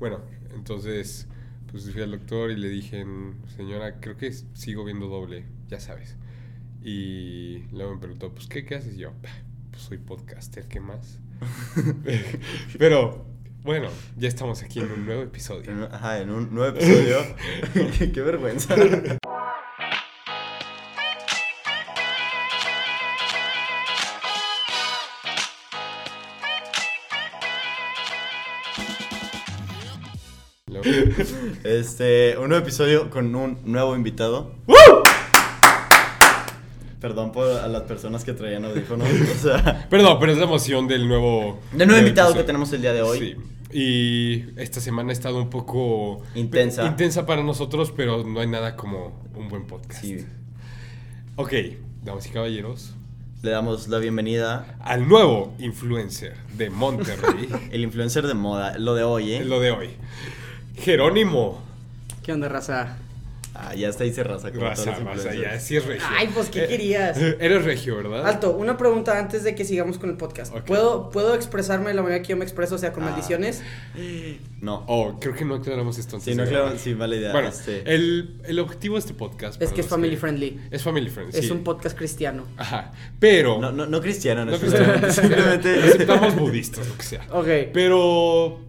Bueno, entonces, pues fui al doctor y le dije, señora, creo que sigo viendo doble, ya sabes. Y luego me preguntó, pues, ¿qué, qué haces? Y yo, pues soy podcaster, ¿qué más? Pero, bueno, ya estamos aquí en un nuevo episodio. Ajá, en un nuevo episodio. qué vergüenza. Este, un nuevo episodio con un nuevo invitado. Perdón por a las personas que traían audífonos. Perdón, pero es la emoción del nuevo. Del nuevo invitado que tenemos el día de hoy. Sí. Y esta semana ha estado un poco. Intensa. Intensa para nosotros, pero no hay nada como un buen podcast. Sí. Ok, damas y caballeros. Le damos la bienvenida al nuevo influencer de Monterrey. el influencer de moda, lo de hoy, ¿eh? Lo de hoy. Jerónimo. ¿Qué onda, raza? Ah, ya está dice raza. raza, raza, ya sí es regio. Ay, pues, ¿qué eh, querías? Eres regio, ¿verdad? Alto, una pregunta antes de que sigamos con el podcast. ¿Puedo, ¿Puedo expresarme de la manera que yo me expreso, o sea, con ah. maldiciones? No. Oh, creo que no aclaramos esto antes. Sí, no aclaramos, sí, mala idea. Bueno, este. el, el, objetivo de este podcast... Es que es family friendly. Es family friendly, Es un podcast cristiano. Ajá, pero... No, no, no cristiano, no, no cristiano. Simplemente... Aceptamos budistas, lo que sea. Ok. Pero,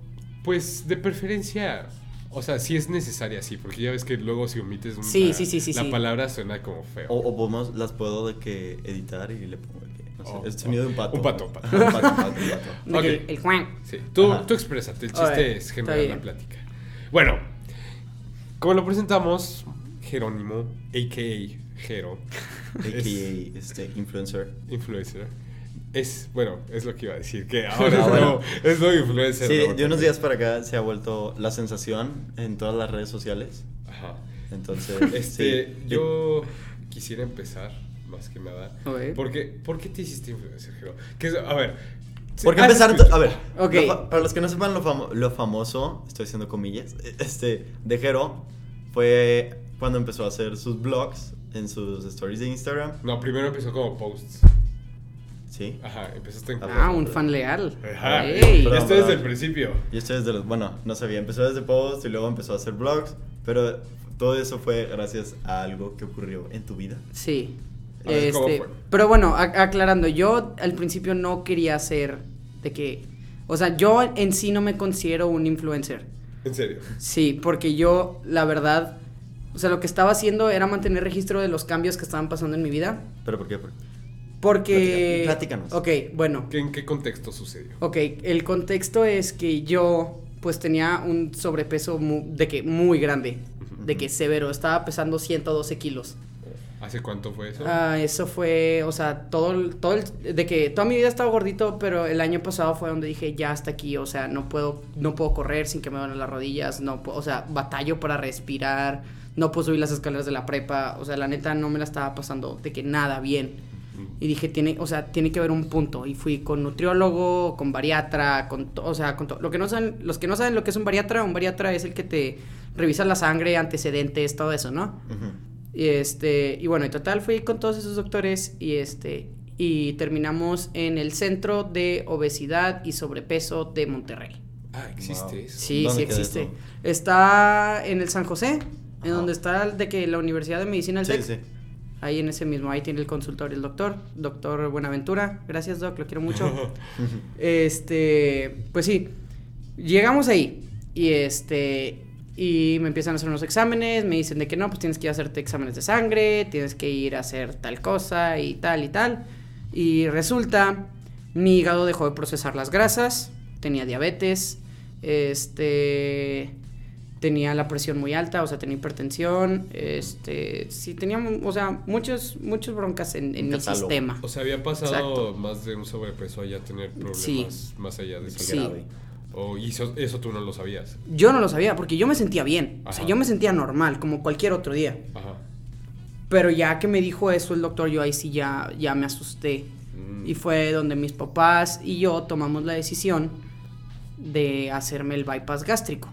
pues, de preferencia o sea, sí es necesaria, sí, porque ya ves que luego si omites una, sí, sí, sí, la palabra suena como feo. O, o podemos, las puedo de que editar y le pongo el, no sé, oh, el sonido de un pato. Un pato, un pato. un pato, un pato, un pato. Okay. El, Juan. Sí, tú, tú exprésate, el chiste es generar la plática. Bueno, como lo presentamos, Jerónimo, a.k.a. Jero. A.k.a. este, influencer. Influencer es, bueno, es lo que iba a decir, que ahora ah, no, es lo influencer. Sí, de unos días para acá se ha vuelto la sensación en todas las redes sociales. Ajá. Entonces, este, yo quisiera empezar, más que nada. Porque, ¿Por qué te hiciste influencer, Jero? Que, a ver, ¿Por qué empezar? A ver, okay. para los que no sepan lo, lo, famoso, estoy haciendo comillas, este, de Jero fue cuando empezó a hacer sus blogs en sus stories de Instagram. No, primero empezó como posts. Sí. Ajá, empezaste en... Ah, un fan leal. Ajá. Hey. Esto desde el principio. Y esto desde los... Bueno, no sabía. Empezó desde post y luego empezó a hacer blogs. Pero todo eso fue gracias a algo que ocurrió en tu vida. Sí. Este, pero bueno, aclarando, yo al principio no quería ser de que, o sea, yo en sí no me considero un influencer. ¿En serio? Sí, porque yo, la verdad, o sea, lo que estaba haciendo era mantener registro de los cambios que estaban pasando en mi vida. ¿Pero por qué? Porque... Platícanos. Ok, bueno. ¿En qué contexto sucedió? Ok, el contexto es que yo pues tenía un sobrepeso de que muy grande, de que severo, estaba pesando 112 kilos. ¿Hace cuánto fue eso? Ah, eso fue, o sea, todo, todo el, de que toda mi vida estaba gordito, pero el año pasado fue donde dije, ya hasta aquí, o sea, no puedo, no puedo correr sin que me duelen las rodillas, no o sea, batallo para respirar, no puedo subir las escaleras de la prepa, o sea, la neta no me la estaba pasando de que nada bien. Y dije, tiene, o sea, tiene que haber un punto. Y fui con nutriólogo, con bariatra, con, o sea, con todo. Lo que no saben, los que no saben lo que es un bariatra, un bariatra es el que te revisa la sangre, antecedentes, todo eso, ¿no? Y este, y bueno, en total fui con todos esos doctores y este, y terminamos en el Centro de Obesidad y Sobrepeso de Monterrey. Ah, existe eso. Sí, sí existe. Está en el San José, en donde está de que la Universidad de Medicina del sí, Sí ahí en ese mismo, ahí tiene el consultorio el doctor, doctor Buenaventura, gracias doc, lo quiero mucho. este, pues sí, llegamos ahí y este, y me empiezan a hacer unos exámenes, me dicen de que no, pues tienes que ir a hacerte exámenes de sangre, tienes que ir a hacer tal cosa y tal y tal. Y resulta, mi hígado dejó de procesar las grasas, tenía diabetes, este tenía la presión muy alta, o sea, tenía hipertensión, este, sí, tenía, o sea, muchos, muchos broncas en, en mi sistema. O sea, había pasado más de un sobrepeso allá a tener problemas más allá de eso. Sí. O, y eso, eso, tú no lo sabías. Yo no lo sabía, porque yo me sentía bien, o sea, yo me sentía normal, como cualquier otro día. Ajá. Pero ya que me dijo eso el doctor, yo ahí sí ya, ya me asusté. Mm. Y fue donde mis papás y yo tomamos la decisión de hacerme el bypass gástrico.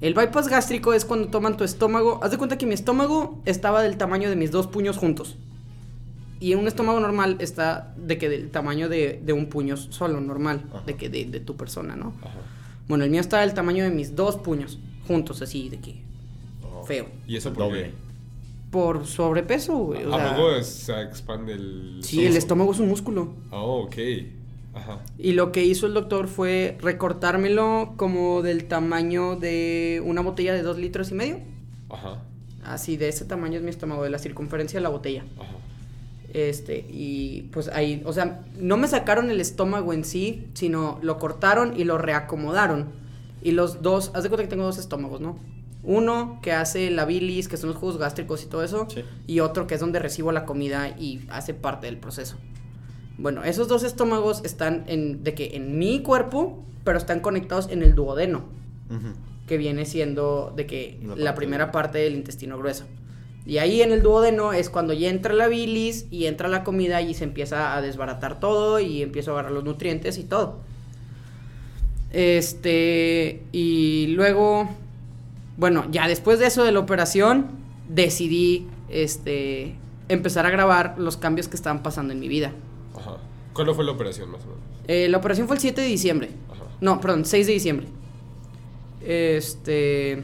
El bypass gástrico es cuando toman tu estómago. Haz de cuenta que mi estómago estaba del tamaño de mis dos puños juntos. Y en un estómago normal está de que del tamaño de, un puño solo, normal, de que de, tu persona, ¿no? Bueno, el mío estaba del tamaño de mis dos puños, juntos, así, de que. Oh. Feo. ¿Y eso por qué? Por sobrepeso, güey. o ¿A sea, poco se expande el. sí, el estómago es un músculo. Oh, ok. Ajá. Y lo que hizo el doctor fue recortármelo como del tamaño de una botella de dos litros y medio. Ajá. Así, de ese tamaño es mi estómago, de la circunferencia de la botella. Ajá. Este, y pues ahí, o sea, no me sacaron el estómago en sí, sino lo cortaron y lo reacomodaron. Y los dos, haz de cuenta que tengo dos estómagos, ¿no? Uno que hace la bilis, que son los jugos gástricos y todo eso, Sí. y otro que es donde recibo la comida y hace parte del proceso. Bueno, esos dos estómagos están en, de que en mi cuerpo, pero están conectados en el duodeno, que viene siendo de que La primera parte del intestino grueso. Y ahí en el duodeno es cuando ya entra la bilis y entra la comida y se empieza a desbaratar todo y empiezo a agarrar los nutrientes y todo. Este, y luego, bueno, ya después de eso de la operación, decidí, este, empezar a grabar los cambios que estaban pasando en mi vida. ¿Cuándo fue la operación, más o menos? Eh, la operación fue el 7 de diciembre. Ajá. No, perdón, 6 de diciembre. Este.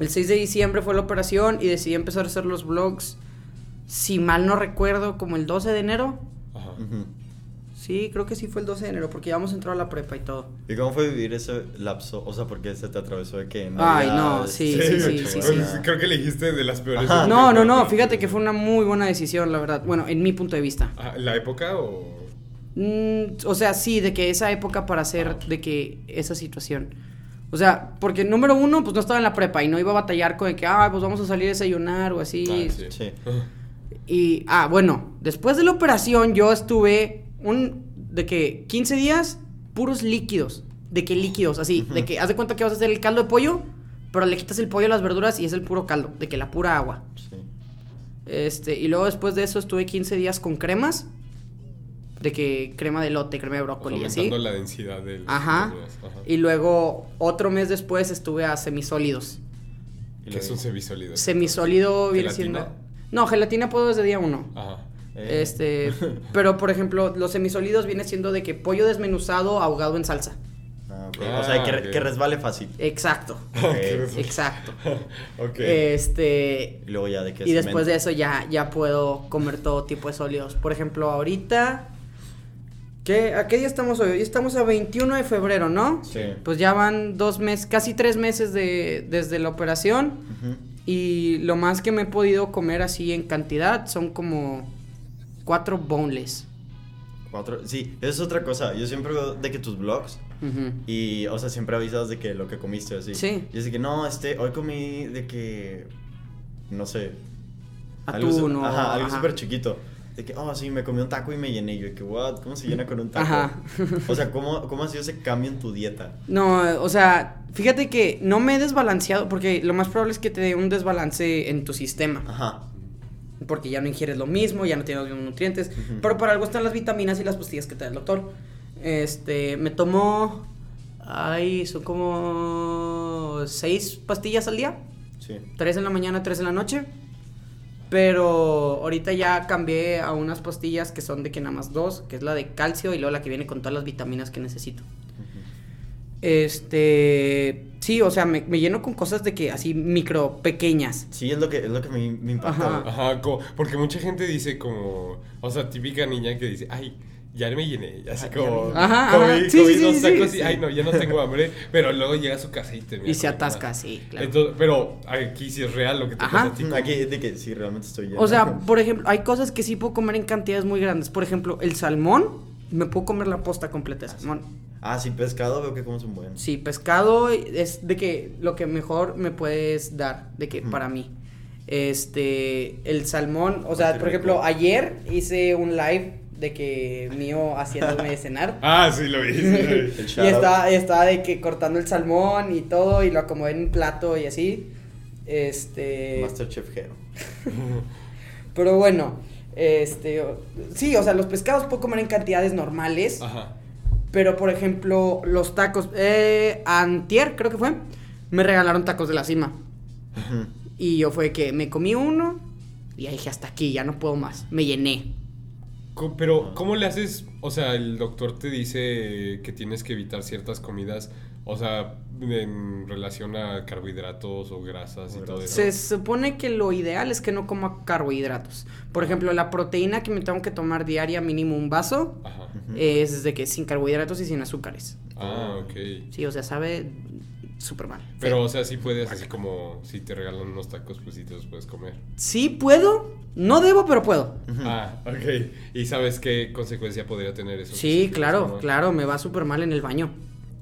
El 6 de diciembre fue la operación y decidí empezar a hacer los vlogs. Si mal no recuerdo, como el 12 de enero. Ajá. Sí, creo que sí fue el 12 de enero, porque ya vamos a entrar a la prepa y todo. ¿Y cómo fue vivir ese lapso? O sea, porque se te atravesó de que Ay, Navidad, no, sí, sí, sí, sí, sí. Creo que elegiste de las peores. No, no, no, fíjate que fue una muy buena decisión, la verdad. Bueno, en mi punto de vista. ¿La época o.? Mm, o sea, sí, de que esa época para hacer de que esa situación. O sea, porque número uno, pues no estaba en la prepa y no iba a batallar con de que, ah, pues vamos a salir a desayunar o así. Ah, sí. Sí. Y, ah, bueno, después de la operación yo estuve un, de que 15 días puros líquidos. De que líquidos, así. De que, haz de cuenta que vas a hacer el caldo de pollo, pero le quitas el pollo a las verduras y es el puro caldo. De que la pura agua. Sí. Este, y luego después de eso estuve 15 días con cremas. De que crema de lote, crema de brócoli y así. La densidad del. Ajá. Ajá. Y luego otro mes después estuve a semisólidos. Y ¿Qué es un semisólido? Semisólido viene siendo. No, gelatina puedo desde día uno. Ajá. Eh, Este, pero por ejemplo, los semisólidos viene siendo de que pollo desmenuzado ahogado en salsa. ah, ok. Ah, o sea, que, resbale fácil. Exacto. Ok. Exacto. ok. Este, Y luego ya de que y después de eso ya ya puedo comer todo tipo de sólidos. Por ejemplo, ahorita ¿qué, ¿A qué día estamos hoy? Hoy estamos a 21 de febrero, ¿no? Sí. Pues ya van dos meses, casi tres meses de, desde la operación. Ujú. Y lo más que me he podido comer así en cantidad son como cuatro boneless. Cuatro. Sí, eso es otra cosa. Yo siempre veo de que tus vlogs. Ujú. Y, o sea, siempre avisas de que lo que comiste así. Sí. Y es de que no, este, hoy comí de que. No sé. algo Atún o- Ajá, algo súper chiquito. De que, oh, sí, me comí un taco y me llené. Yo, de que, what? ¿Cómo se llena con un taco? Ajá. O sea, ¿cómo, ¿cómo ha sido ese cambio en tu dieta? No, o sea, fíjate que no me he desbalanceado porque lo más probable es que te dé un desbalance en tu sistema. Ajá. Porque ya no ingieres lo mismo, ya no tienes los mismos nutrientes. Pero para algo están las vitaminas y las pastillas que te da el doctor. Este, me tomo. Ay, son como. seis pastillas al día. Sí. Tres en la mañana, tres en la noche. Pero ahorita ya cambié a unas pastillas que son de que nada más dos, que es la de calcio y luego la que viene con todas las vitaminas que necesito. Este, sí, o sea, me, me lleno con cosas de que así micro, pequeñas. Sí, es lo que, es lo que me, me impacta. Ajá. porque mucha gente dice como, o sea, típica niña que dice, ay, ya me llené, así Ah, como, Ajá, comí, ajá. Sí, comí sí, dos tacos sí, y, ay, no, ya no tengo hambre, pero luego llega a su casa y termina. Y se atasca, más. sí, claro. Entonces, pero aquí sí es real lo que te Ajá. pasa a ti. como- Aquí es de que sí, realmente estoy lleno. O sea, por ejemplo, hay cosas que sí puedo comer en cantidades muy grandes. Por ejemplo, el salmón, me puedo comer la posta completa de salmón. Ah, sí, pescado veo que como son buenos. Sí, pescado es de que lo que mejor me puedes dar, de que para mí. Este, el salmón, o sea, por rico. ejemplo, ayer hice un live de que mío haciéndome de cenar. Ah, sí lo vi. sí lo vi. El Y estaba, estaba de que cortando el salmón y todo, y lo acomodé en un plato y así. Este. Masterchef Hero. Pero bueno, este. Sí, o sea, los pescados puedo comer en cantidades normales. Ajá. Pero por ejemplo, los tacos. Eh, antier, creo que fue. Me regalaron tacos de la cima. Ujú. Y yo fue que me comí uno. Y ahí dije, hasta aquí, ya no puedo más. Me llené. Pero, ¿cómo le haces? O sea, el doctor te dice que tienes que evitar ciertas comidas, o sea, en relación a carbohidratos o grasas y todo eso. Se supone que lo ideal es que no coma carbohidratos. Por ejemplo, la proteína que me tengo que tomar diaria, mínimo un vaso, es de que sin carbohidratos y sin azúcares. Ah, ok. Sí, o sea, sabe súper mal. Pero, o sea, sí puedes, así como si te regalan unos tacos, pues sí te los puedes comer. Sí puedo, no debo, pero puedo. Ah, ok. ¿Y sabes qué consecuencia podría tener eso? Sí, claro, claro, me va súper mal en el baño.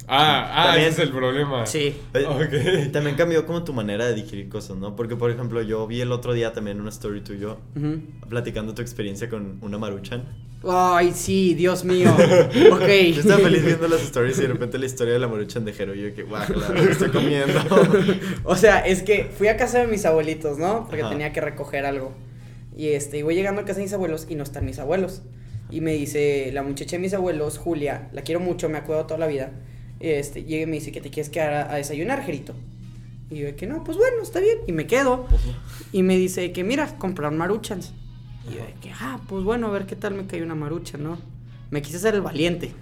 Ah, ah ese es el problema. Sí. Okay. También cambió como tu manera de digerir cosas, ¿no? Porque, por ejemplo, yo vi el otro día también una story tuyo platicando tu experiencia con una maruchan. Ay, sí, Dios mío. ok. Yo estaba feliz viendo las stories y de repente la historia de la maruchan de Jero. Yo que, guau, claro, estoy comiendo. o sea, es que fui a casa de mis abuelitos, ¿no? Porque tenía que recoger algo. Y este, y voy llegando a casa de mis abuelos y no están mis abuelos. Y me dice la muchacha de mis abuelos, Julia, la quiero mucho, me acuerdo toda la vida este, llega y me dice que te quieres quedar a, desayunar, Gerito. Y yo que no, pues bueno, está bien. Y me quedo. Y me dice que mira, comprar maruchans. Y yo que, ah, pues bueno, a ver qué tal me cae una marucha, ¿no? Me quise hacer el valiente.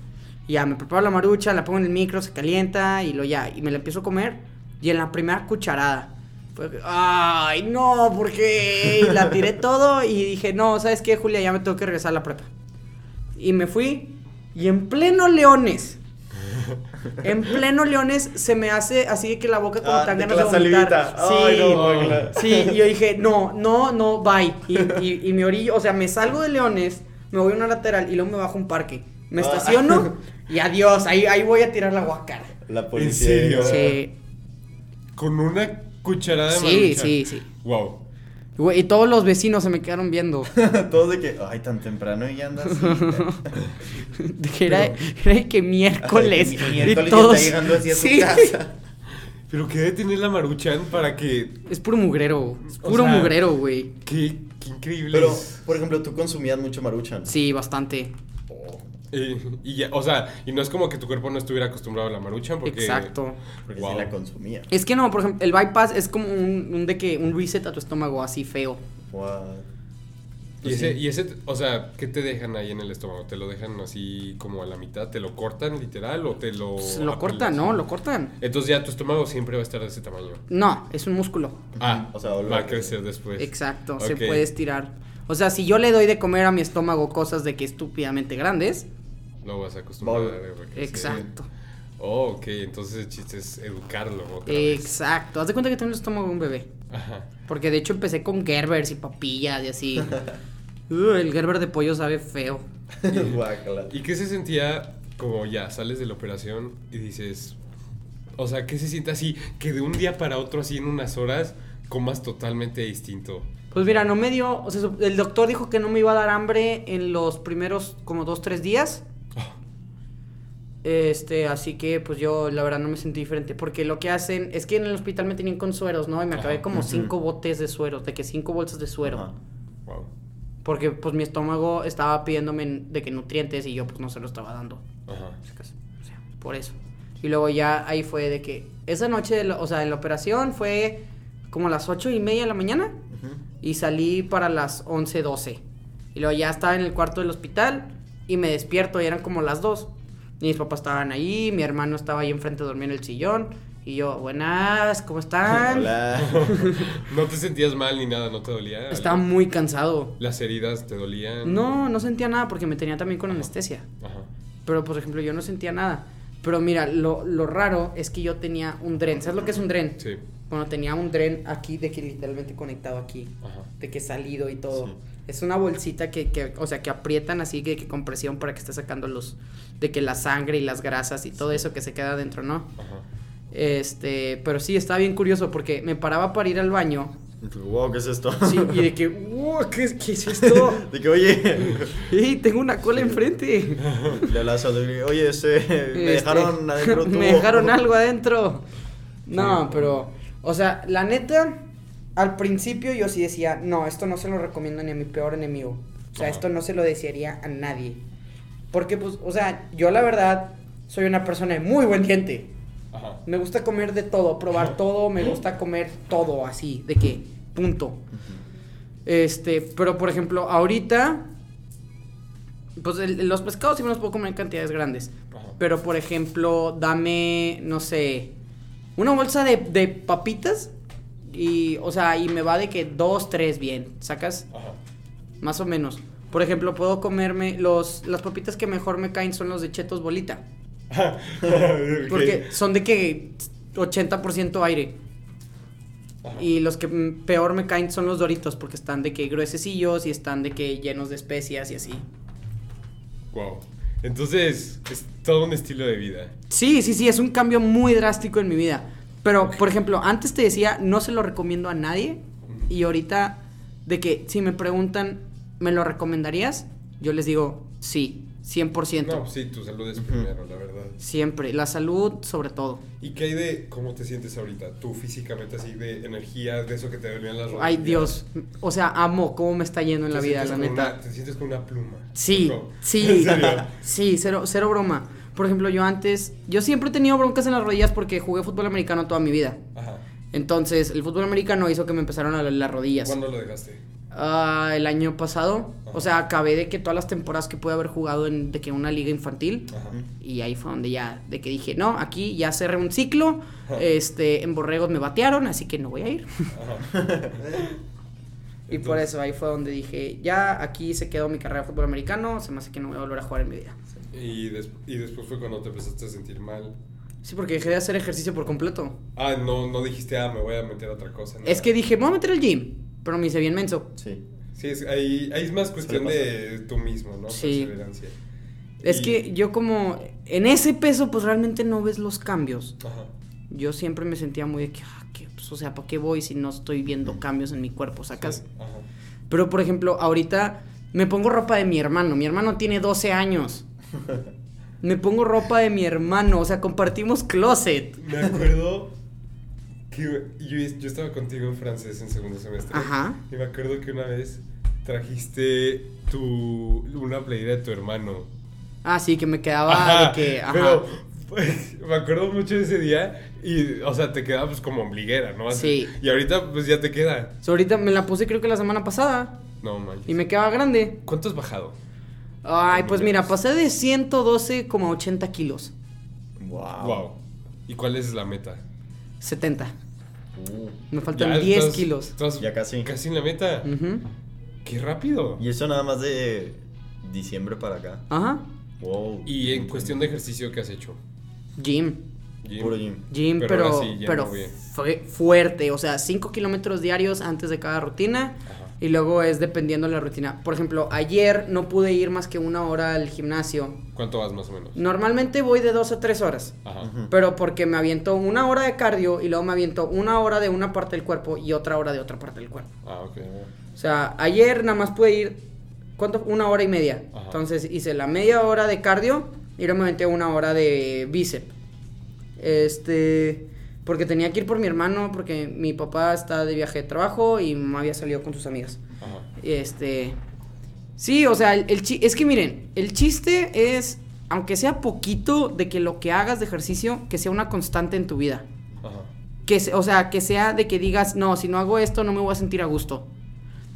Ya, me preparo la marucha, la pongo en el micro, se calienta y lo ya. Y me la empiezo a comer. Y en la primera cucharada, fue, ay, no, porque la tiré todo y dije, no, ¿sabes qué, Julia? Ya me tengo que regresar a la prepa. Y me fui y en pleno Leones en pleno Leones se me hace así que la boca como ah, tan ganas de vomitar. Sí, sí, y yo dije, no, no, no, bye. Y, y, me orillo, o sea, me salgo de Leones, me voy a una lateral y luego me bajo a un parque. Me ah. estaciono y adiós, ahí, ahí voy a tirar la guacara. La policía. ¿En serio? Sí. Con una cucharada de Sí, sí, sí. Wow y todos los vecinos se me quedaron viendo. todos de que, ay, tan temprano y ya andas de que era, era que miércoles. y todos... está llegando así a su casa. Pero qué debe tener la maruchan para que. Es puro mugrero. Es puro mugrero, güey. Qué, qué increíble. Pero, por ejemplo, tú consumías mucho maruchan. Sí, bastante. y ya, o sea, y no es como que tu cuerpo no estuviera acostumbrado a la maruchan porque... Exacto. Porque la consumía. Es que no, por ejemplo, el bypass es como un, de que, un reset a tu estómago así feo. Y ese, y ese, o sea, ¿qué te dejan ahí en el estómago? ¿Te lo dejan así como a la mitad? ¿Te lo cortan literal o te lo...? lo cortan, ¿no? Lo cortan. Entonces ya tu estómago siempre va a estar de ese tamaño. No, es un músculo. Ah, o sea, va a crecer después. Exacto, se puede estirar. O sea, si yo le doy de comer a mi estómago cosas de que estúpidamente grandes, lo vas a acostumbrar Exacto. Oh, ok, entonces el chiste es educarlo. Exacto. Haz de cuenta que tengo el estómago de un bebé. Ajá. Porque de hecho empecé con Gerbers y papillas y así. el Gerber de pollo sabe feo. ¿Y qué se sentía como ya sales de la operación y dices, o sea, ¿qué se siente así que de un día para otro, así en unas horas, comas totalmente distinto? Pues mira, no me dio, o sea, el doctor dijo que no me iba a dar hambre en los primeros como dos, tres días. Este, así que pues yo la verdad no me sentí diferente. Porque lo que hacen es que en el hospital me tenían con sueros, ¿no? Y me acabé como cinco botes de suero, de que cinco bolsas de suero. Wow. Porque pues mi estómago estaba pidiéndome de que nutrientes y yo pues no se lo estaba dando. Ajá. O sea, por eso. Y luego ya ahí fue de que esa noche, o sea, en la operación fue como a las ocho y media de la mañana. Y salí para las once, doce. Y luego ya estaba en el cuarto del hospital y me despierto y eran como las dos. Mis papás estaban ahí, mi hermano estaba ahí enfrente durmiendo en el sillón. Y yo, buenas, ¿cómo están? Hola. ¿No te sentías mal ni nada? ¿No te dolía? Estaba muy cansado. ¿Las heridas te dolían? No, no sentía nada porque me tenía también con anestesia. Ajá. Pero, por ejemplo, yo no sentía nada. Pero mira, lo, lo, raro es que yo tenía un dren. ¿Sabes lo que es un dren? Sí. Bueno, tenía un dren aquí de que literalmente conectado aquí. Ajá. De que salido y todo. Sí. Es una bolsita que, que, o sea, que aprietan así que, que con presión para que esté sacando los, de que la sangre y las grasas y todo eso que se queda adentro, ¿no? Ajá. Este, pero sí, estaba bien curioso porque me paraba para ir al baño. Wow, ¿qué es esto? Sí, y de que, wow, ¿qué, qué es esto? de que, oye. ¡Ey, tengo una cola enfrente! Le la oye, este, me este, dejaron adentro. me dejaron algo adentro. No, pero, o sea, la neta, al principio yo sí decía, no, esto no se lo recomiendo ni a mi peor enemigo. O sea, esto no se lo desearía a nadie. Porque, pues, o sea, yo la verdad soy una persona de muy buen diente. Ajá. Me gusta comer de todo, probar todo, me gusta comer todo así, de que, punto. Este, pero por ejemplo, ahorita Pues los pescados sí me los puedo comer en cantidades grandes. Pero, por ejemplo, dame, no sé, una bolsa de, de papitas y, o sea, y me va de que dos, tres bien, ¿sacas? Ajá. Más o menos. Por ejemplo, puedo comerme los, las papitas que mejor me caen son los de chetos bolita. Porque son de que 80% aire. Y los que peor me caen son los doritos porque están de que gruesecillos y están de que llenos de especias y así. Wow. Entonces, es todo un estilo de vida. Sí, sí, sí, es un cambio muy drástico en mi vida. Pero, por ejemplo, antes te decía, no se lo recomiendo a nadie. Y ahorita, de que si me preguntan, ¿me lo recomendarías? Yo les digo, sí, 100%. No, sí, tu salud es primero, la verdad. Siempre, la salud sobre todo. ¿Y qué hay de cómo te sientes ahorita? Tú físicamente así, de energía, de eso que te dolían las rodillas. Ay, Dios. O sea, amo cómo me está yendo en la vida, la neta. te sientes con una pluma. Sí, sí. Sí, cero, cero broma. Por ejemplo, yo antes, yo siempre he tenido broncas en las rodillas porque jugué fútbol americano toda mi vida. Ajá. Entonces, el fútbol americano hizo que me empezaron a las rodillas. ¿Cuándo lo dejaste? Uh, el año pasado. O sea, acabé de que todas las temporadas que pude haber jugado en de que una liga infantil. Y ahí fue donde ya, de que dije, no, aquí ya cerré un ciclo. Este, en Borregos me batearon, así que no voy a ir. y por eso ahí fue donde dije, ya aquí se quedó mi carrera de fútbol americano, se me hace que no voy a volver a jugar en mi vida. Y, y después fue cuando te empezaste a sentir mal. Sí, porque dejé de hacer ejercicio por completo. Ah, no, no dijiste, ah, me voy a meter a otra cosa. Es que dije, me voy a meter al gym, pero me hice bien menso. Sí. Sí, es, ahí, ahí es más cuestión de tú mismo, ¿no? Sí. Perseverancia. Es que yo como, en ese peso, pues realmente no ves los cambios. Ajá. Yo siempre me sentía muy de que, ah, pues, o sea, ¿para qué voy si no estoy viendo cambios en mi cuerpo, sacas? Ajá. Pero, por ejemplo, ahorita me pongo ropa de mi hermano. Mi hermano tiene 12 años. Me pongo ropa de mi hermano, o sea, compartimos closet. Me acuerdo que yo, yo estaba contigo en francés en segundo semestre. Ajá. Y me acuerdo que una vez trajiste tu una playera de tu hermano. Ah, sí, que me quedaba de que. Ajá. Pero pues, me acuerdo mucho de ese día y, o sea, te quedaba pues como ombliguera, ¿no? sí. Y ahorita pues ya te queda. ahorita me la puse creo que la semana pasada. No manches. Y me quedaba grande. ¿Cuánto has bajado? Ay, pues mira, pasé de 112 como 80 kilos. Wow. Wow. ¿Y cuál es la meta? 70. Uh. Me faltan 10 kilos. ya casi. Casi en la meta. Qué rápido. Y eso nada más de diciembre para acá. Ajá. Wow. ¿Y en cuestión de ejercicio qué has hecho? Gym. Gym. Puro gym. Gym, pero, pero, fue fuerte. O sea, 5 kilómetros diarios antes de cada rutina. Ajá. Y luego es dependiendo de la rutina. Por ejemplo, ayer no pude ir más que una hora al gimnasio. ¿Cuánto vas más o menos? Normalmente voy de dos a tres horas. Ajá. Pero porque me aviento una hora de cardio y luego me aviento una hora de una parte del cuerpo y otra hora de otra parte del cuerpo. Ah, ok. O sea, ayer nada más pude ir, ¿cuánto? Una hora y media. Entonces hice la media hora de cardio y luego me aventé una hora de bíceps. Este porque tenía que ir por mi hermano, porque mi papá está de viaje de trabajo y me había salido con sus amigas. Ajá. Este. Sí, o sea, el, es que miren, el chiste es, aunque sea poquito, de que lo que hagas de ejercicio, que sea una constante en tu vida. Ajá. Que, o sea, que sea de que digas, no, si no hago esto no me voy a sentir a gusto.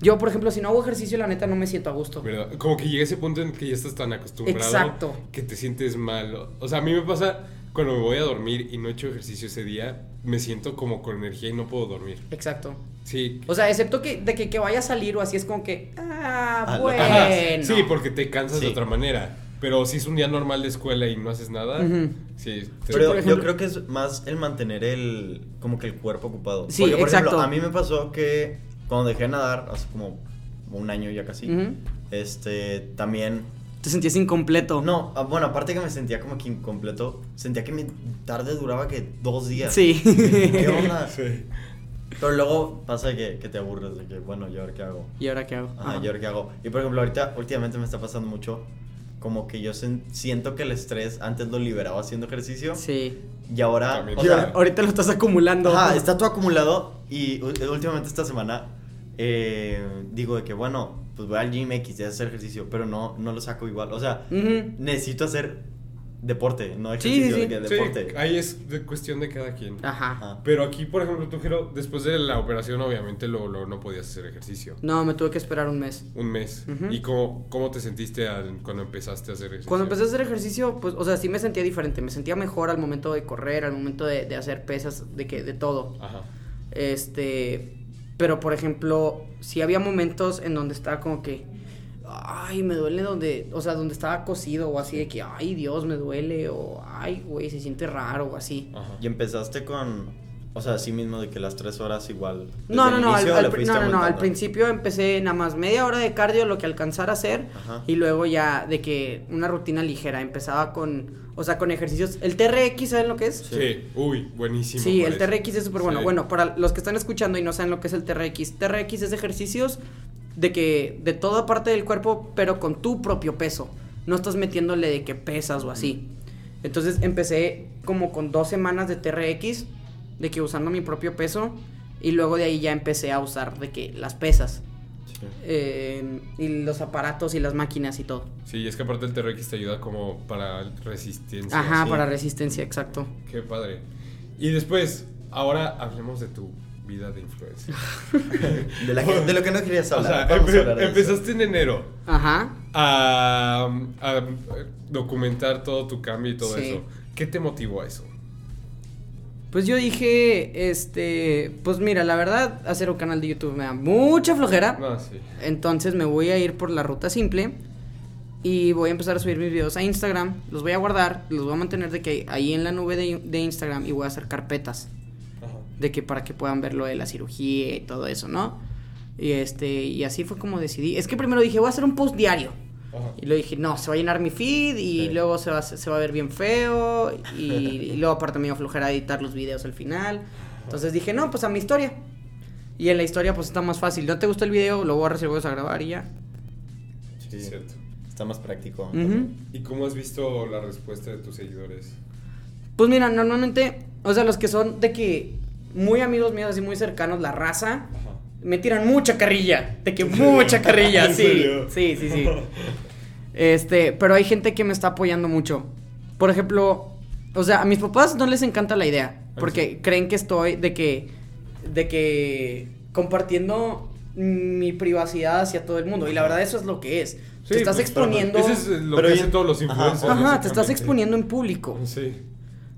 Yo, por ejemplo, si no hago ejercicio, la neta no me siento a gusto. ¿Verdad? Como que llega ese punto en que ya estás tan acostumbrado. Exacto. Que te sientes mal. O sea, a mí me pasa cuando me voy a dormir y no he hecho ejercicio ese día, me siento como con energía y no puedo dormir. Exacto. Sí. O sea, excepto que de que, que vaya a salir o así es como que, ah, ah bueno. Sí, porque te cansas de otra manera. Pero si es un día normal de escuela y no haces nada, sí. Pero yo creo que es más el mantener el, como que el cuerpo ocupado. Sí, por exacto. ejemplo, a mí me pasó que cuando dejé de nadar, hace como un año ya casi, este, también te sentías incompleto. No, ah, bueno, aparte que me sentía como que incompleto, sentía que mi tarde duraba que dos días. Sí. ¿Qué onda? Sí. Pero luego pasa que, que te aburres de que, bueno, ¿y ahora qué hago? ¿Y ahora qué hago? Ajá, ¿y ahora qué hago? Y por ejemplo, ahorita, últimamente me está pasando mucho como que yo siento que el estrés antes lo liberaba haciendo ejercicio. Sí. Y ahora. O sea, ahorita lo estás acumulando. Ajá, está todo acumulado. Y últimamente esta semana eh, digo de que, bueno, pues voy al gym X y hacer ejercicio, pero no, no lo saco igual. O sea, necesito hacer deporte, no ejercicio, de que deporte. Sí, ahí es de cuestión de cada quien. Ajá. Pero aquí, por ejemplo, tú, Jero, después de la operación, obviamente, luego, no podías hacer ejercicio. No, me tuve que esperar un mes. Un mes. ¿Y cómo, cómo te sentiste cuando empezaste a hacer ejercicio? Cuando empecé a hacer ejercicio, pues, o sea, sí me sentía diferente. Me sentía mejor al momento de correr, al momento de, de hacer pesas, de que, de todo. Ajá. Este, pero por ejemplo, sí había momentos en donde estaba como que ay, me duele donde, o sea, donde estaba cosido o así de que, ay, Dios, me duele o ay, güey, se siente raro o así. Y empezaste con, o sea, así mismo de que las tres horas igual. No, no, no, al, no, no, no, al principio empecé nada más media hora de cardio, lo que alcanzara a hacer, y luego ya de que una rutina ligera, empezaba con, o sea, con ejercicios. ¿El TRX saben lo que es? Sí, uy, buenísimo. Sí, el TRX es súper bueno. Bueno, para los que están escuchando y no saben lo que es el TRX, TRX es ejercicios de que de toda parte del cuerpo, pero con tu propio peso. No estás metiéndole de que pesas o así. Entonces empecé como con dos semanas de TRX, de que usando mi propio peso, y luego de ahí ya empecé a usar de que las pesas. Eh, y los aparatos y las máquinas y todo. Sí, es que aparte el TRX te ayuda como para resistencia. Ajá, para resistencia, exacto. Qué padre. Y después, ahora hablemos de tu vida de influencia. de, lo que no querías hablar. empezaste en enero. Ajá. A, documentar todo tu cambio y todo eso. ¿Qué te motivó a eso? Pues yo dije, este, pues mira, la verdad, hacer un canal de YouTube me da mucha flojera. No, sí. Entonces me voy a ir por la ruta simple y voy a empezar a subir mis videos a Instagram. Los voy a guardar, los voy a mantener de que ahí en la nube de, de Instagram y voy a hacer carpetas de que para que puedan ver lo de la cirugía y todo eso, ¿no? Y este, y así fue como decidí. Es que primero dije, voy a hacer un post diario. Y luego dije, no, se va a llenar mi feed y luego se va, se va a ver bien feo. Y, luego aparte me iba a aflojar a editar los videos al final. Entonces dije, no, pues a mi historia. Y en la historia pues está más fácil. ¿No te gusta el video? Lo borras y vuelves a grabar y ya. Sí, cierto. Está más práctico. ¿Y cómo has visto la respuesta de tus seguidores? Pues mira, normalmente, o sea, los que son de que muy amigos míos, así muy cercanos, la raza, me tiran mucha carrilla. De que mucha carrilla, sí. Sí, sí, sí. Este, pero hay gente que me está apoyando mucho. Por ejemplo, o sea, a mis papás no les encanta la idea. Ah, porque creen que estoy de que. de que. compartiendo mi privacidad hacia todo el mundo. Y la verdad, eso es lo que es. te estás pues, exponiendo. Eso es lo que hacen todos los influencers. Ajá, te estás exponiendo en público. Sí.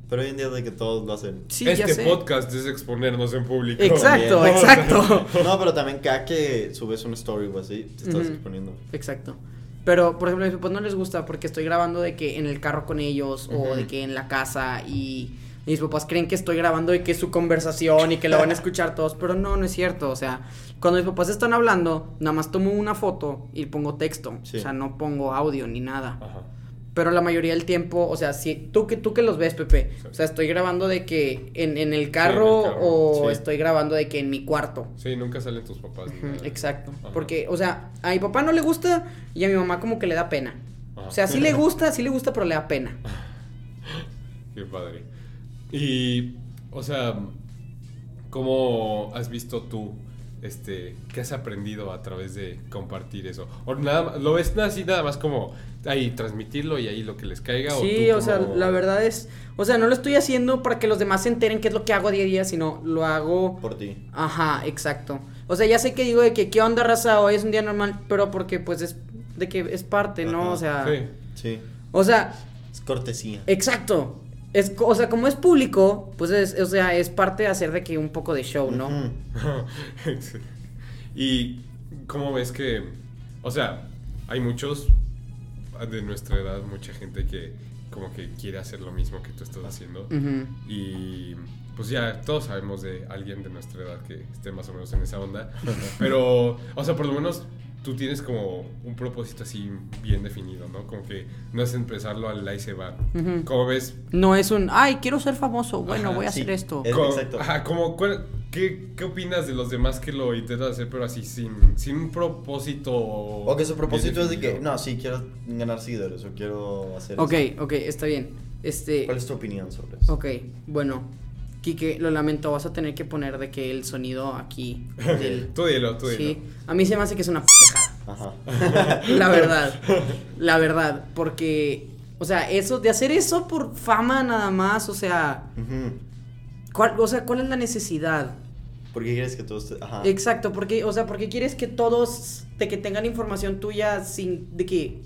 Pero hoy en día de que todos lo hacen. este podcast es exponernos en público. Exacto, exacto. no, pero también cada que subes un story o así, te estás exponiendo. Exacto. Pero, por ejemplo, a mis papás no les gusta porque estoy grabando de que en el carro con ellos o de que en la casa y, mis papás creen que estoy grabando y que es su conversación y que lo van a escuchar todos, pero no, no es cierto. O sea, cuando mis papás están hablando, nada más tomo una foto y pongo texto. O sea, no pongo audio ni nada. Ajá. Pero la mayoría del tiempo, o sea, si tú que tú que los ves, Pepe, o sea, estoy grabando de que en, en el carro, o estoy grabando de que en mi cuarto. Sí, nunca salen tus papás. exacto. Porque, o sea, a mi papá no le gusta y a mi mamá como que le da pena. O sea, sí le gusta, sí le gusta, pero le da pena. Qué padre. Y, o sea, ¿cómo has visto tú este, ¿qué has aprendido a través de compartir eso? ¿O nada, lo ves así nada más como ahí transmitirlo y ahí lo que les caiga? Sí, o, sea, la verdad es, o sea, no lo estoy haciendo para que los demás se enteren qué es lo que hago día a día, sino lo hago... Por ti. Ajá, exacto. O sea, ya sé que digo de que qué onda raza, hoy es un día normal, pero porque pues es de que es parte, ¿no? O sea... Sí. Sí. O sea... Es cortesía. Exacto. Es, o sea, como es público, pues es, o sea, es parte de hacer de que un poco de show, ¿no? y cómo ves que, o sea, hay muchos de nuestra edad, mucha gente que como que quiere hacer lo mismo que tú estás haciendo. Y pues ya todos sabemos de alguien de nuestra edad que esté más o menos en esa onda. Pero, o sea, por lo menos tú tienes como un propósito así bien definido, ¿no? Como que no es empezarlo al y se va. ¿Cómo ves? No es un, ay, quiero ser famoso, bueno, voy a hacer esto. exacto. Ajá, como, ¿qué, ¿qué, opinas de los demás que lo intentan hacer, pero así sin, sin un propósito? O que su propósito es de que, no, sí, quiero ganar seguidores o quiero hacer Ok, ok, está bien. Este... ¿Cuál es tu opinión sobre eso? Ok, bueno, Quique, lo lamento, vas a tener que poner de que el sonido aquí. Del... tú dilo, tú dilo. Sí, a mí se me hace que es una Ajá. la verdad, la verdad, porque O sea, eso, de hacer eso por fama nada más, o sea. ¿cuál, o sea, ¿cuál es la necesidad? ¿Por qué quieres que todos te... Ajá. Exacto, porque, o sea, porque quieres que todos de que tengan información tuya sin de que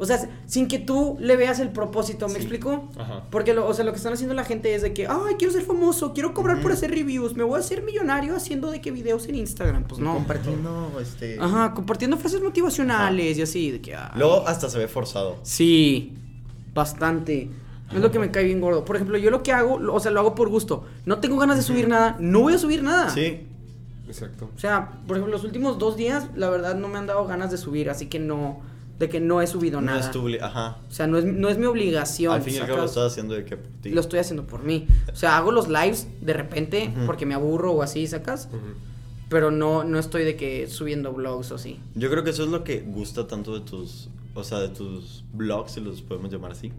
o sea, sin que tú le veas el propósito, ¿me explico? Ajá. Porque, lo, o sea, lo que están haciendo la gente es de que, ay, quiero ser famoso, quiero cobrar por hacer reviews, me voy a hacer millonario haciendo de que videos en Instagram. Pues no. Compartiendo, este... Ajá, compartiendo frases motivacionales y así, de que... Luego hasta se ve forzado. Sí, bastante. Es lo que me cae bien gordo. Por ejemplo, yo lo que hago, o sea, lo hago por gusto. No tengo ganas de subir nada, no voy a subir nada. Sí. Exacto. O sea, por ejemplo, los últimos dos días, la verdad, no me han dado ganas de subir, así que no de que no he subido nada. No es tu ajá. O sea, no es, no es mi obligación. Al fin y al cabo lo estás haciendo de que por ti. Lo estoy haciendo por mí. O sea, hago los lives de repente porque me aburro o así, ¿sacas? Pero no, no estoy de que subiendo vlogs o así. Yo creo que eso es lo que gusta tanto de tus, o sea, de tus vlogs, si los podemos llamar así.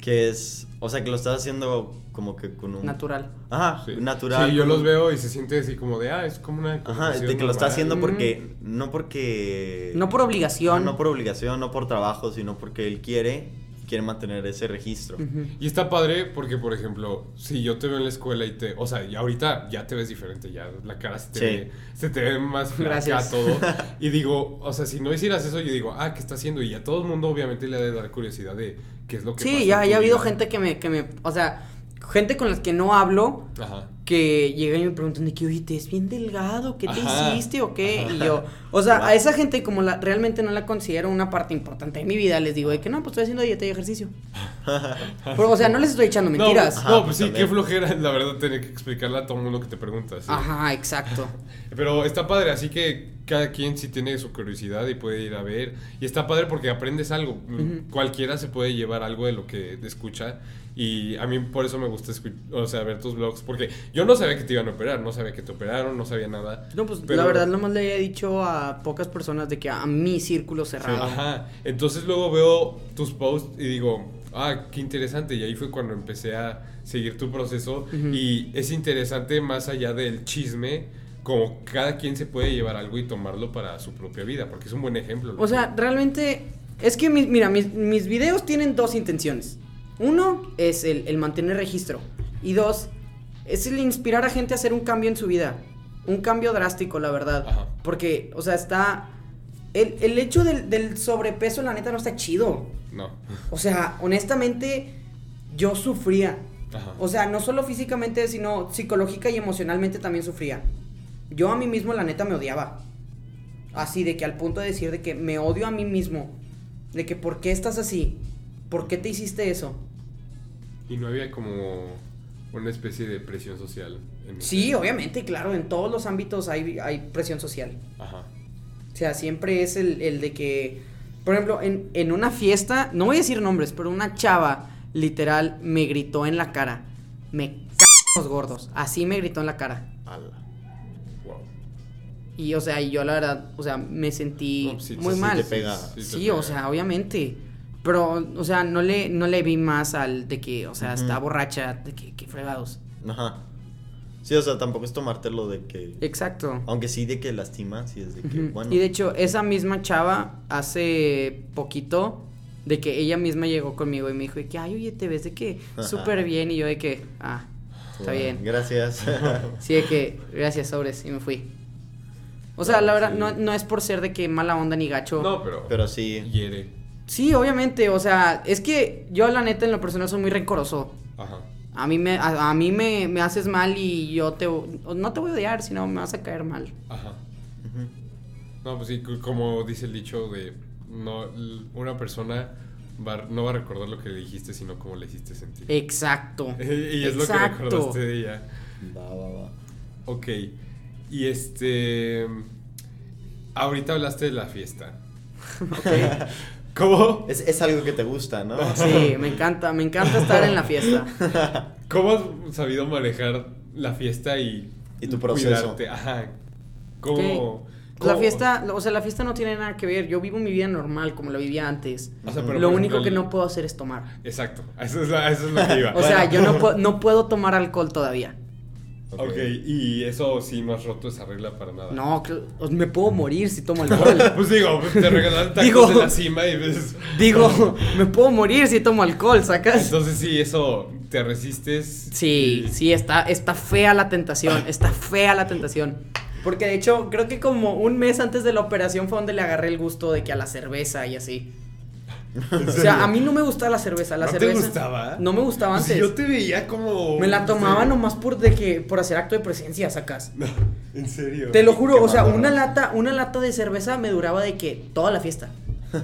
Que es, o sea, que lo estás haciendo como que con un... Natural. Ajá, natural. Sí, yo los veo y se siente así como de, ah, es como una... Ajá, de que lo está haciendo porque, no porque... No por obligación. No, por obligación, no por trabajo, sino porque él quiere, quiere mantener ese registro. Y está padre porque, por ejemplo, si yo te veo en la escuela y te... O sea, y ahorita ya te ves diferente, ya la cara se te, ve, se te ve más flaca todo. y digo, o sea, si no hicieras eso, yo digo, ah, ¿qué está haciendo? Y a todo el mundo obviamente le ha de dar curiosidad de qué es lo que Sí, ya, ya ha habido gente que me, que me, o sea, gente con las que no hablo, que llegan y me preguntan de que, oye, te es bien delgado, ¿qué te hiciste o qué? Y yo, o sea, a esa gente como la, realmente no la considero una parte importante de mi vida, les digo de que no, pues estoy haciendo dieta y ejercicio. Pero, o sea, no les estoy echando mentiras. No, pues sí, qué flojera, la verdad, tener que explicarle a todo el mundo que te preguntas. Ajá, exacto. Pero está padre, así que cada quien sí tiene su curiosidad y puede ir a ver. Y está padre porque aprendes algo. Cualquiera se puede llevar algo de lo que escucha. Y a mí por eso me gusta o sea, ver tus vlogs. Porque yo no sabía que te iban a operar, no sabía que te operaron, no sabía nada. No, pues la verdad nomás le he dicho a pocas personas de que a mi círculo cerrado. ajá. Entonces luego veo tus posts y digo, ah, qué interesante. Y ahí fue cuando empecé a seguir tu proceso. Y es interesante más allá del chisme como cada quien se puede llevar algo y tomarlo para su propia vida, porque es un buen ejemplo. O sea, realmente, es que, mira, mis, mis, videos tienen dos intenciones. Uno es el, mantener registro. Y dos, es el inspirar a gente a hacer un cambio en su vida. Un cambio drástico, la verdad. Porque, o sea, está... El, el hecho del, del, sobrepeso, la neta, no está chido. No. O sea, honestamente, yo sufría. O sea, no solo físicamente, sino psicológica y emocionalmente también sufría. Yo a mí mismo, la neta, me odiaba. Así, de que al punto de decir de que me odio a mí mismo. De que, ¿por qué estás así? ¿Por qué te hiciste eso? Y no había como una especie de presión social. sí, obviamente, claro, en todos los ámbitos hay, hay presión social. Ajá. O sea, siempre es el, de que, por ejemplo, en, en, una fiesta, no voy a decir nombres, pero una chava literal me gritó en la cara. Me c los gordos. Así me gritó en la cara. Y, o sea, yo la verdad, o sea, me sentí muy mal. Sí, o sea, obviamente. Pero, o sea, no le, no le vi más al de que, o sea, está borracha, de que, fregados. Ajá. Sí, o sea, tampoco es tomártelo de que. Exacto. Aunque sí de que lastima, sí es de que, bueno. Y de hecho, esa misma chava hace poquito de que ella misma llegó conmigo y me dijo de que, ay, oye, te ves de que súper bien. Y yo de que, ah, está bien. Gracias. sí, de que, gracias, sobres. Y me fui. O sea, la verdad, no, no, es por ser de que mala onda ni gacho. No, pero. Pero sí. Hiere. Sí, obviamente. O sea, es que yo, la neta, en lo personal soy muy rencoroso. Ajá. A mí me, a, mí me, me, haces mal y yo te. No te voy a odiar, sino me vas a caer mal. Ajá. No, pues sí, como dice el dicho de. No, una persona no va a recordar lo que le dijiste, sino cómo le hiciste sentir. Exacto. y es lo que recordaste de ella. Va, va, va. Ok. Y este. Ahorita hablaste de la fiesta. ¿Cómo? Es, es, algo que te gusta, ¿no? Sí, me encanta, me encanta estar en la fiesta. ¿Cómo has sabido manejar la fiesta y, y tu proceso? Ajá. ¿Cómo, La fiesta, o sea, la fiesta no tiene nada que ver. Yo vivo mi vida normal como la vivía antes. lo único que no puedo hacer es tomar. Exacto, eso es, eso es lo que iba. o sea, yo no, no puedo tomar alcohol todavía. Ok, y eso sí has roto esa regla para nada. No, me puedo morir si tomo alcohol. pues digo, te regalan tacos digo, de la cima y ves. Digo, me puedo morir si tomo alcohol, ¿sacas? Entonces sí, eso te resistes. Sí, sí, está, está fea la tentación, está fea la tentación. Porque de hecho, creo que como un mes antes de la operación fue donde le agarré el gusto de que a la cerveza y así. O sea, a mí no me gustaba la cerveza. La ¿No cerveza, te gustaba? No me gustaba pues antes. yo te veía como. Me la tomaba nomás por de que por hacer acto de presencia, sacas. No, en serio. Te lo juro, o sea, una lata, una lata de cerveza me duraba de que toda la fiesta.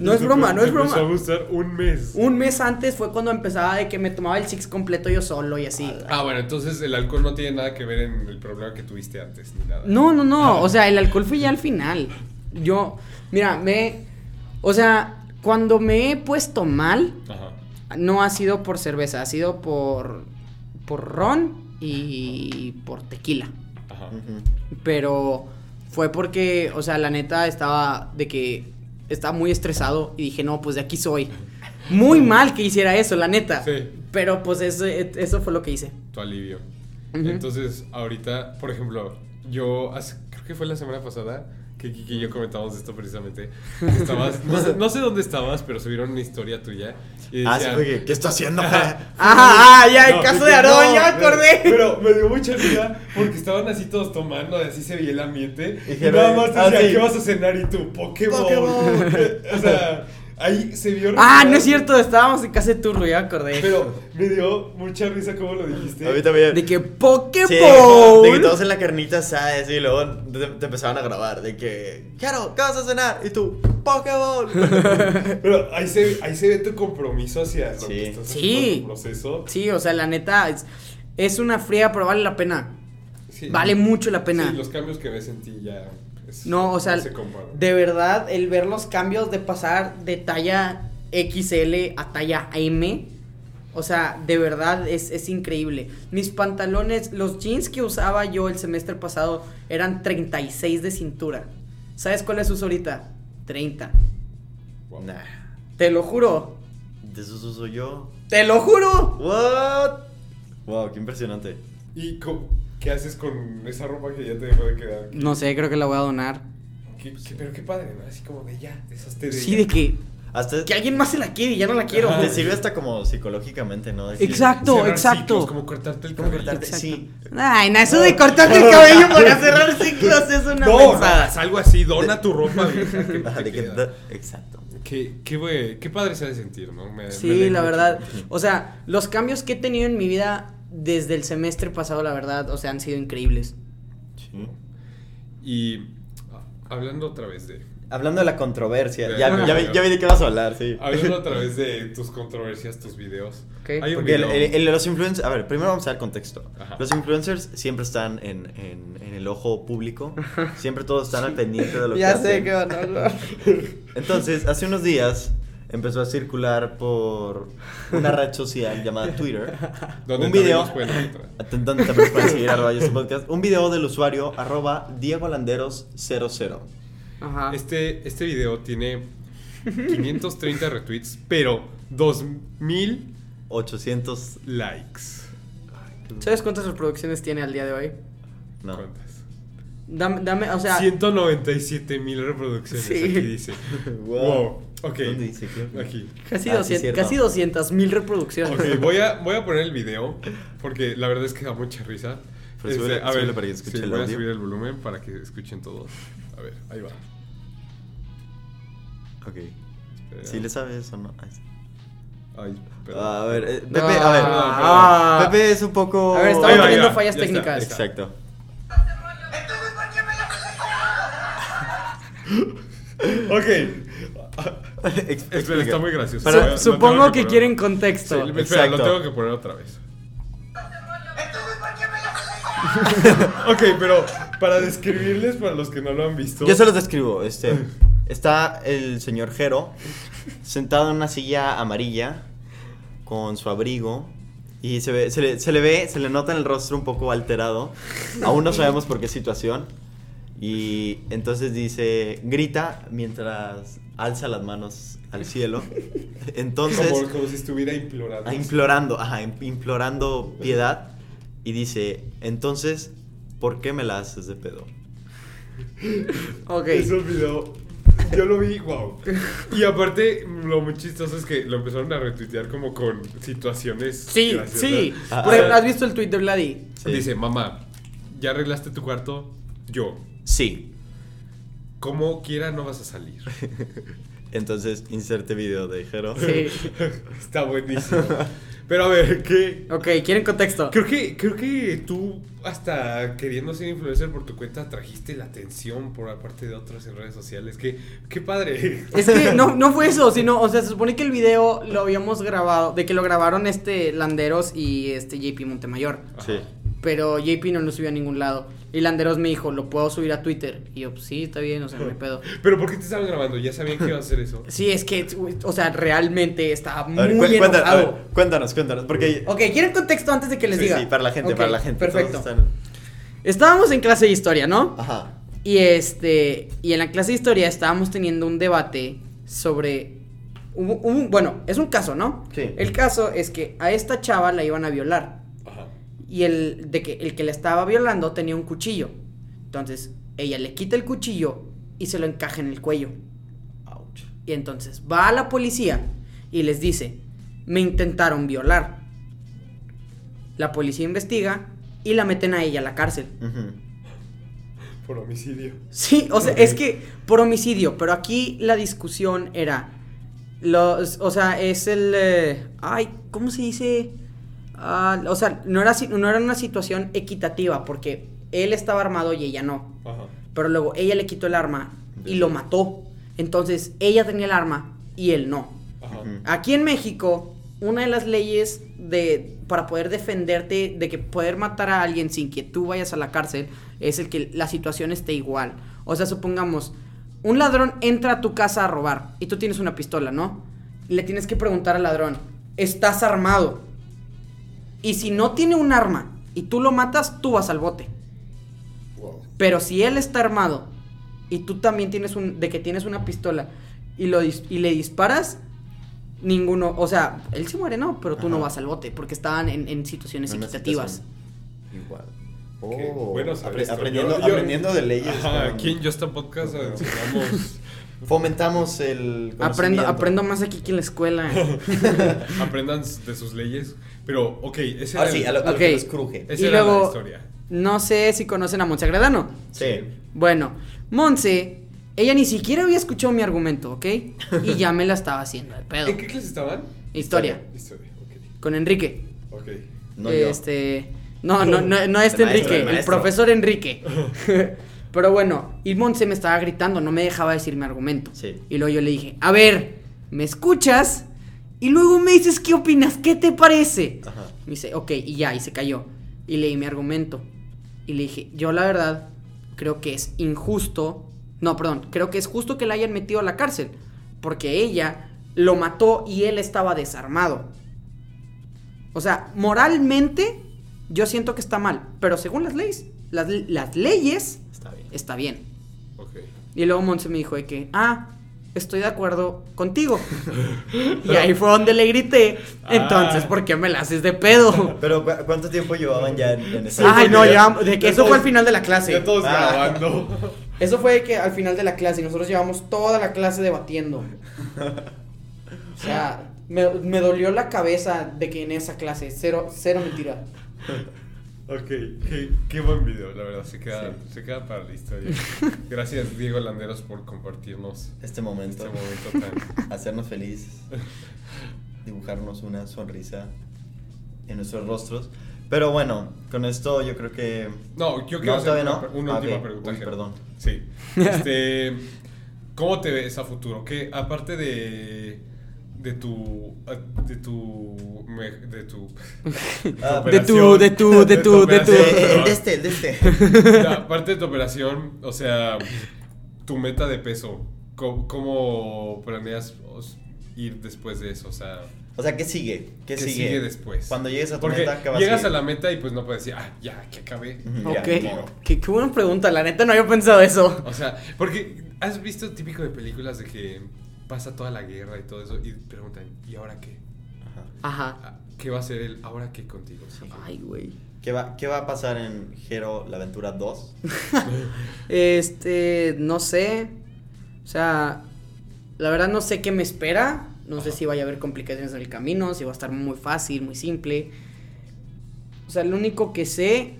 No es broma, no es broma. Empezó a gustar un mes. Un mes antes fue cuando empezaba de que me tomaba el six completo yo solo y así. Ah, bueno, entonces el alcohol no tiene nada que ver en el problema que tuviste antes ni nada. No, no, no. O sea, el alcohol fue ya al final. Yo, mira, me. O sea, cuando me he puesto mal, no ha sido por cerveza, ha sido por, por ron y por tequila. Ajá. Pero fue porque, o sea, la neta estaba de que estaba muy estresado y dije, no, pues de aquí soy. Muy mal que hiciera eso, la neta. Sí. Pero pues eso, eso fue lo que hice. Tu alivio. Entonces, ahorita, por ejemplo, yo creo que fue la semana pasada que Kiki y yo comentamos esto precisamente. Estabas, no sé, dónde estabas, pero subieron una historia tuya. Y ah, sí, oye, ¿qué está haciendo? ah, ah, ya, el caso de Aarón, ya acordé. Pero me dio mucha risa porque estaban así todos tomando, así se veía el ambiente. Y, nada más te decía, ¿qué vas a cenar? Y tú, Pokémon. Pokémon. o sea. Ahí se vio. Ah, no es cierto, estábamos en casa de turno, ya acordé. Pero me dio mucha risa como lo dijiste. A mí también. De que Pokéball. de que todos en la carnita, ¿sabes? Y luego te, empezaban a grabar. De que, Claro, ¿qué vas a cenar? Y tú, Pokéball. Pero ahí se, ahí se ve tu compromiso hacia lo que estás sí. proceso. Sí, o sea, la neta, es, es una fría, pero vale la pena. Sí. Vale mucho la pena. Sí, los cambios que ves en ti ya no, o sea, de verdad, el ver los cambios de pasar de talla XL a talla M, o sea, de verdad es, increíble. Mis pantalones, los jeans que usaba yo el semestre pasado eran 36 de cintura. ¿Sabes cuáles uso ahorita? 30. Nah. Te lo juro. De esos uso yo. ¡Te lo juro! ¿What? Wow, qué impresionante. ¿Y cómo? ¿Qué haces con esa ropa que ya te dejó de quedar? No sé, creo que la voy a donar. pero qué padre, ¿no? Así como de ya, deshazte de Sí, de que. que alguien más se la quiere y ya no la quiero. Te sirve hasta como psicológicamente, ¿no? exacto, exacto. como cortarte el cabello. sí. Ay, no, eso de cortarte el cabello para cerrar ciclos es una No, es algo así, dona tu ropa vieja. exacto. Qué, qué, qué padre se ha de sentir, ¿no? sí, la verdad. O sea, los cambios que he tenido en mi vida desde el semestre pasado, la verdad, o sea, han sido increíbles. Sí. Y hablando otra vez de... Hablando de la controversia, ya, ya, ya, vi de qué vas a hablar, sí. Hablando otra vez de tus controversias, tus videos. Hay un Porque el, los influencers, a ver, primero vamos a dar contexto. Los influencers siempre están en, en, en, el ojo público, siempre todos están al pendiente de lo que Ya sé que van a hablar. Entonces, hace unos días empezó a circular por una red social llamada Twitter. un video. Donde también pueden seguir arroba podcast. Un video del usuario arroba Diego Landeros 00. Ajá. Este, este video tiene 530 retweets, pero 2800 likes. ¿Sabes cuántas reproducciones tiene al día de hoy? No. ¿Cuántas? Dame, dame, o sea. 197 mil reproducciones. Aquí dice. wow. Ok. ¿Dónde dice? Aquí. Casi, ah, 200, casi 200 mil reproducciones. Ok, voy a, voy a poner el video. Porque la verdad es que da mucha risa. Este, a ver, para que escuchen sí, voy a subir el volumen para que escuchen todos. A ver, ahí va. Ok. ¿Sí le sabes o no? Ay, a ver, eh, Pepe, a ver. Ah. Pepe es un poco. A ver, estamos teniendo fallas técnicas. Exacto. ok. Espera, está muy gracioso. supongo que, quieren contexto. espera, lo tengo que poner otra vez. ok, pero para describirles, para los que no lo han visto. Yo se los describo. Este, está el señor Jero sentado en una silla amarilla con su abrigo. Y se, ve, se, le, se le ve, se le nota en el rostro un poco alterado. Aún no sabemos por qué situación. Y entonces dice, grita mientras alza las manos al cielo. Entonces... Como, si estuviera implorando. Implorando, ajá, implorando piedad. y dice, entonces, ¿por qué me la haces de pedo? Ok. Ese video, yo lo vi, wow. Y aparte, lo muy chistoso es que lo empezaron a retuitear como con situaciones. Sí, graciosas. sí. Ah, Por ejemplo. ¿Has visto el tweet de Vladi? Sí. Dice, mamá, ¿ya arreglaste tu cuarto? Yo. Sí. Como quiera, no vas a salir. Entonces, inserte video de Jero. Sí. Está buenísimo. Pero a ver, ¿qué? Ok, ¿quieren contexto? Creo que, creo que tú, hasta queriendo ser influencer por tu cuenta, trajiste la atención por aparte de otros en redes sociales. Qué, qué padre. Es que no, no fue eso, sino, o sea, se supone que el video lo habíamos grabado, de que lo grabaron este Landeros y este JP Montemayor. Sí. Pero JP no lo subió a ningún lado. Y Landeros me dijo, ¿lo puedo subir a Twitter? Y yo, pues sí, está bien, o sea, no hay pedo. Pero ¿por qué te estaban grabando? ¿Ya sabían que iba a hacer eso? Sí, es que, o sea, realmente estaba A ver, muy cuéntanos, a enojado. ver, cuéntanos, cuéntanos, porque... Ok, ¿quieren contexto antes de que les Sí, diga? sí, para la gente, para la gente. Perfecto. están- Estábamos en clase de historia, ¿no? Ajá. Y este, y en la clase de historia estábamos teniendo un debate sobre un, un- bueno, es un caso, ¿no? Sí. El caso es que a esta chava la iban a violar Ajá. Y el de que el que la estaba violando tenía un cuchillo. Entonces, ella le quita el cuchillo y se lo encaja en el cuello. Ouch. Y entonces va a la policía y les dice, "Me intentaron violar." La policía investiga y la meten a ella a la cárcel. Por homicidio. Sí, o sea, es que por homicidio, pero aquí la discusión era, los, o sea, es el, eh, ay, ¿cómo se dice? Ah, o sea, no era, no era una situación equitativa porque él estaba armado y ella no, Ajá. pero luego ella le quitó el arma y lo mató, entonces ella tenía el arma y él no. Ajá. Aquí en México, una de las leyes de para poder defenderte de que poder matar a alguien sin que tú vayas a la cárcel es el que la situación esté igual. O sea, supongamos, un ladrón entra a tu casa a robar y tú tienes una pistola, ¿no? Le tienes que preguntar al ladrón, ¿estás armado? Y si no tiene un arma y tú lo matas, tú vas al bote. Wow. Pero si él está armado y tú también tienes un de que tienes una pistola y lo dis- y le disparas, ninguno, o sea, él se muere no, pero tú no vas al bote porque estaban en, en situaciones equitativas. situación Igual. Oh, bueno saber apre- esto. aprendiendo, Yo- yo- aprendiendo de leyes. Ajá, con- aquí en Just a Podcast enseñamos, Fomentamos el Aprendo, aprendo más aquí que en la escuela. aprendan de sus leyes. Pero, ok, ese Ah, era sí, el- a lo, a lo Ok. que nos cruje. esa Y era la luego- historia. No sé si conocen a Monse Agredano. Sí. Bueno, Monse, ella ni siquiera había escuchado mi argumento, ¿ok? Y ya me la estaba haciendo de pedo. ¿En qué clase estaban? Historia, Historia, ok. con Enrique. Ok. No yo. este. No, no, no, no este El maestro, Enrique, el el, maestro. profesor Enrique. Pero bueno, y Monse me estaba gritando, no me dejaba decir mi argumento. Sí. Y luego yo le dije, a ver, ¿me escuchas? Y luego me dices, ¿qué opinas? ¿Qué te parece? Ajá. Me dice, ok, y ya, y se cayó. Y leí mi argumento. Y le dije, yo la verdad creo que es injusto. No, perdón, creo que es justo que la hayan metido a la cárcel. Porque ella lo mató y él estaba desarmado. O sea, moralmente yo siento que está mal. Pero según las leyes, las, las leyes, Está bien. está bien. Y luego Monse me dijo de que, ah, estoy de acuerdo contigo. y ahí fue donde le grité. Entonces, Ah. ¿por qué me la haces de pedo? Pero ¿cu- ¿cuánto tiempo llevaban ya en, en esa Ay, no, de que Ya eso fue al final de la clase. Ya todos Ah. grabando. Eso fue de que al final de la clase y nosotros llevamos toda la clase debatiendo. O sea, me, me dolió la cabeza de que en esa clase, cero, cero mentira. Ok, qué, qué buen video, la verdad, se queda, Sí. se queda para la historia. Gracias Diego Landeros por compartirnos Este momento. este momento tan... Hacernos felices. Dibujarnos una sonrisa en nuestros rostros. Pero bueno, con esto yo creo que. No, yo quiero No, hacer una, no. una Ah, última pregunta. Uy, perdón. Sí. Este, ¿Cómo te ves a futuro? Que aparte de de tu de tu me- de tu, Ah, De tu, de tu, de tu, de tu. De este, el de este. No, aparte de tu operación, o sea, tu meta de peso, ¿cómo, cómo planeas os- ir después de eso? O sea, O sea, ¿qué sigue? ¿Qué, ¿qué sigue? sigue después? Cuando llegues a tu Porque meta, ¿qué vas llegas a la meta y pues no puedes decir, ah, ya, que acabé. Modo. qué, qué buena pregunta, la neta no había pensado eso. O sea, porque has visto típico de películas de que pasa toda la guerra y todo eso y preguntan, ¿y ahora qué? Ajá. Ajá. Ah, ¿qué va a ser el ahora qué contigo? Ay, güey. ¿Qué va, ¿Qué va a pasar en Hero La Aventura 2? este, no sé. O sea, la verdad no sé qué me espera. No sé si vaya a haber complicaciones en el camino, si va a estar muy fácil, muy simple. O sea, lo único que sé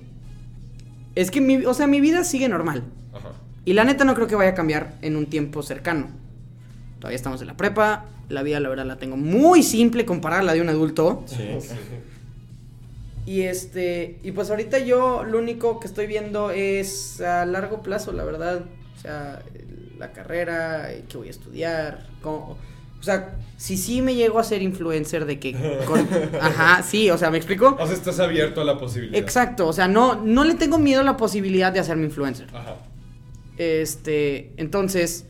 es que mi, o sea, mi vida sigue normal. Ajá. Y la neta no creo que vaya a cambiar en un tiempo cercano. Todavía estamos en la prepa, la vida la verdad la tengo muy simple comparada a la de un adulto. Sí. Y este, y pues ahorita yo lo único que estoy viendo es a largo plazo, la verdad. O sea, la carrera, qué voy a estudiar, cómo, o sea, si sí me llego a ser influencer de que... con- ajá, sí, o sea, ¿me explico? O sea, estás abierto a la posibilidad. Exacto, o sea, no, no le tengo miedo a la posibilidad de hacerme influencer. Ajá. Este, entonces,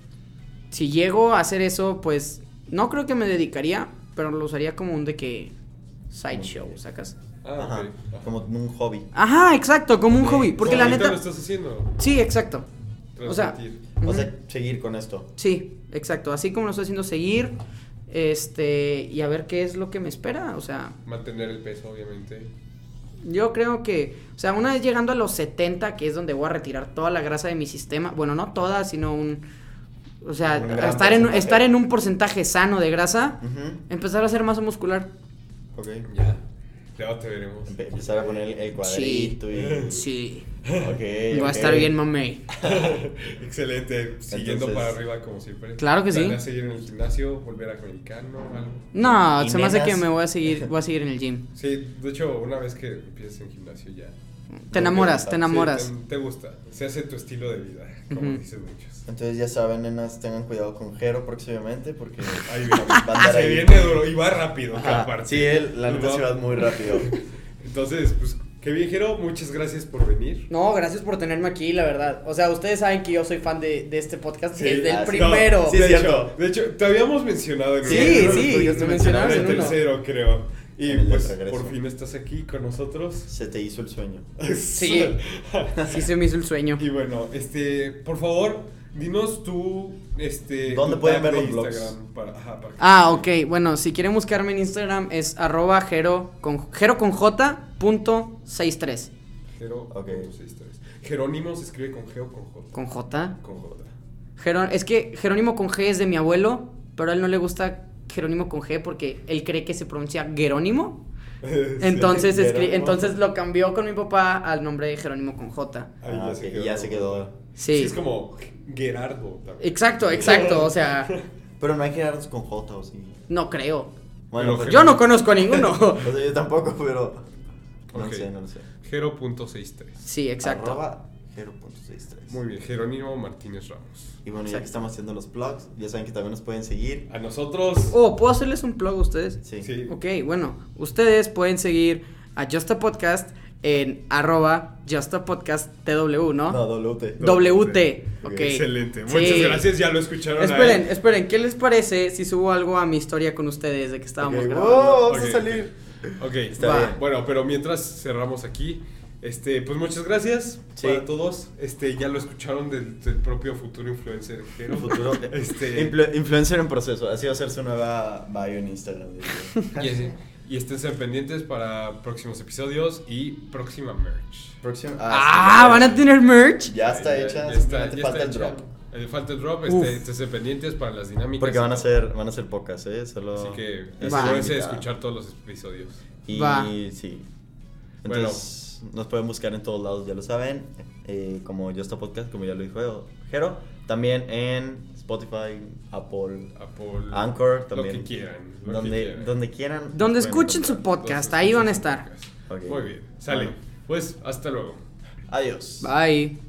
si llego a hacer eso, pues no creo que me dedicaría, pero lo usaría como un de que sideshow, sacas. Ah, Ajá. Como un hobby. Ajá, exacto, como un hobby, porque No, la neta lo estás haciendo. Sí, exacto. O sea, Transmitir. O sea, seguir con esto. Sí, exacto, así como lo estoy haciendo seguir este y a ver qué es lo que me espera, o sea, Mantener el peso, obviamente. Yo creo que, o sea, una vez llegando a los 70, que es donde voy a retirar toda la grasa de mi sistema, bueno, no toda, sino un, o sea, estar en, estar en un porcentaje sano de grasa, Ujú. empezar a hacer masa muscular. Ok. Ya. Ya te veremos. Empe- Empezar a poner el- el cuadrito y... Sí, Ok, va a estar bien, mamey. Excelente. Siguiendo Entonces- para arriba como siempre. Claro que sí. ¿Planeas seguir en el gimnasio? ¿Volver a americano? Algo? No, ¿Y se me hace que me voy a seguir, voy a seguir en el gym. Sí, de hecho, una vez que empiezas en gimnasio ya. Te enamoras, Sí, te enamoras. Sí, te, te gusta. Se hace tu estilo de vida, como Ujú. dicen muchos. Entonces ya saben, nenas, tengan cuidado con Jero próximamente porque Ahí viene. va a andar Se ahí. viene duro y va rápido. Ajá. Sí, él, la neta se va muy rápido. Entonces, pues, qué bien, Jero. Muchas gracias por venir. No, gracias por tenerme aquí, la verdad. O sea, ustedes saben que yo soy fan de, de este podcast Sí, desde el ah, sí. primero. No, Sí, de, es hecho, cierto. de hecho, te habíamos mencionado en Sí, uno sí, podcasts, me en mencionaron el en uno. tercero, creo. Y pues, por fin estás aquí con nosotros. Se te hizo el sueño. Sí. Sí se me hizo el sueño. Y bueno, este, por favor, dinos tú, este... ¿Dónde pueden ver los blogs? Instagram Para, ajá, para que- Ah, ok. Bueno, si quieren buscarme en Instagram es arroba jero con, jero con j punto 63. Jero, punto seis tres. Jerónimo se escribe con G o con J. ¿Con J? Con J. Jerón- es que Jerónimo con G es de mi abuelo, pero a él no le gusta Jerónimo con G porque él cree que se pronuncia Jerónimo. Entonces, Sí, escri- entonces lo cambió con mi papá al nombre de Jerónimo con J. Ahí Ah, y ya se quedó. Sí. es como Gerardo también. Exacto, exacto. O sea, Pero no hay quedarnos con J o sí. no creo. Bueno, Pero pues, Yo no conozco a ninguno. o sea, yo tampoco, pero. No sé, no lo sé. Jero.63. Sí, exacto. Arroba Jero.63. Muy bien, Jerónimo Martínez Ramos. Y bueno, ya Exacto. que estamos haciendo los blogs, ya saben que también nos pueden seguir. A nosotros... Oh, ¿puedo hacerles un plug a ustedes? Sí. Sí. Ok, bueno, ustedes pueden seguir a Just a Podcast en arroba Just a Podcast TW, ¿no? No, WT. WT, ok. Excelente. Sí. Muchas gracias, ya lo escucharon. Esperen, ahí. esperen, ¿qué les parece si subo algo a mi historia con ustedes de que estábamos grabando? wow, vamos a salir. Ok, Está Va. bien. Bueno, pero mientras cerramos aquí, este, pues muchas gracias Sí. para todos. Este, ya lo escucharon del, del propio futuro influencer. El futuro. Este, Influ- influencer en proceso. Así va a ser su nueva bio en Instagram. y, ese- y estén pendientes para próximos episodios y próxima merch. Próximo. Ah, sí, van a tener merch. Ya está Ya- hecha. ya está- ya falta está el hecha. drop. Eh, falta el drop, este, estén pendientes para las dinámicas. Porque van a ser, van a ser pocas, ¿eh? Solo. Así que es asegúrense de escuchar todos los episodios. Y Va. sí. Bueno. Nos pueden buscar en todos lados, ya lo saben. eh, como Yo Está Podcast, como ya lo dijo Jero. También en Spotify, Apple, Apple, Anchor también. Lo que quieran. lo que donde, quieran. donde quieran. Donde escuchen su podcast, ahí van a estar. Muy bien, sale. Bueno. Pues hasta luego. Adiós. Bye.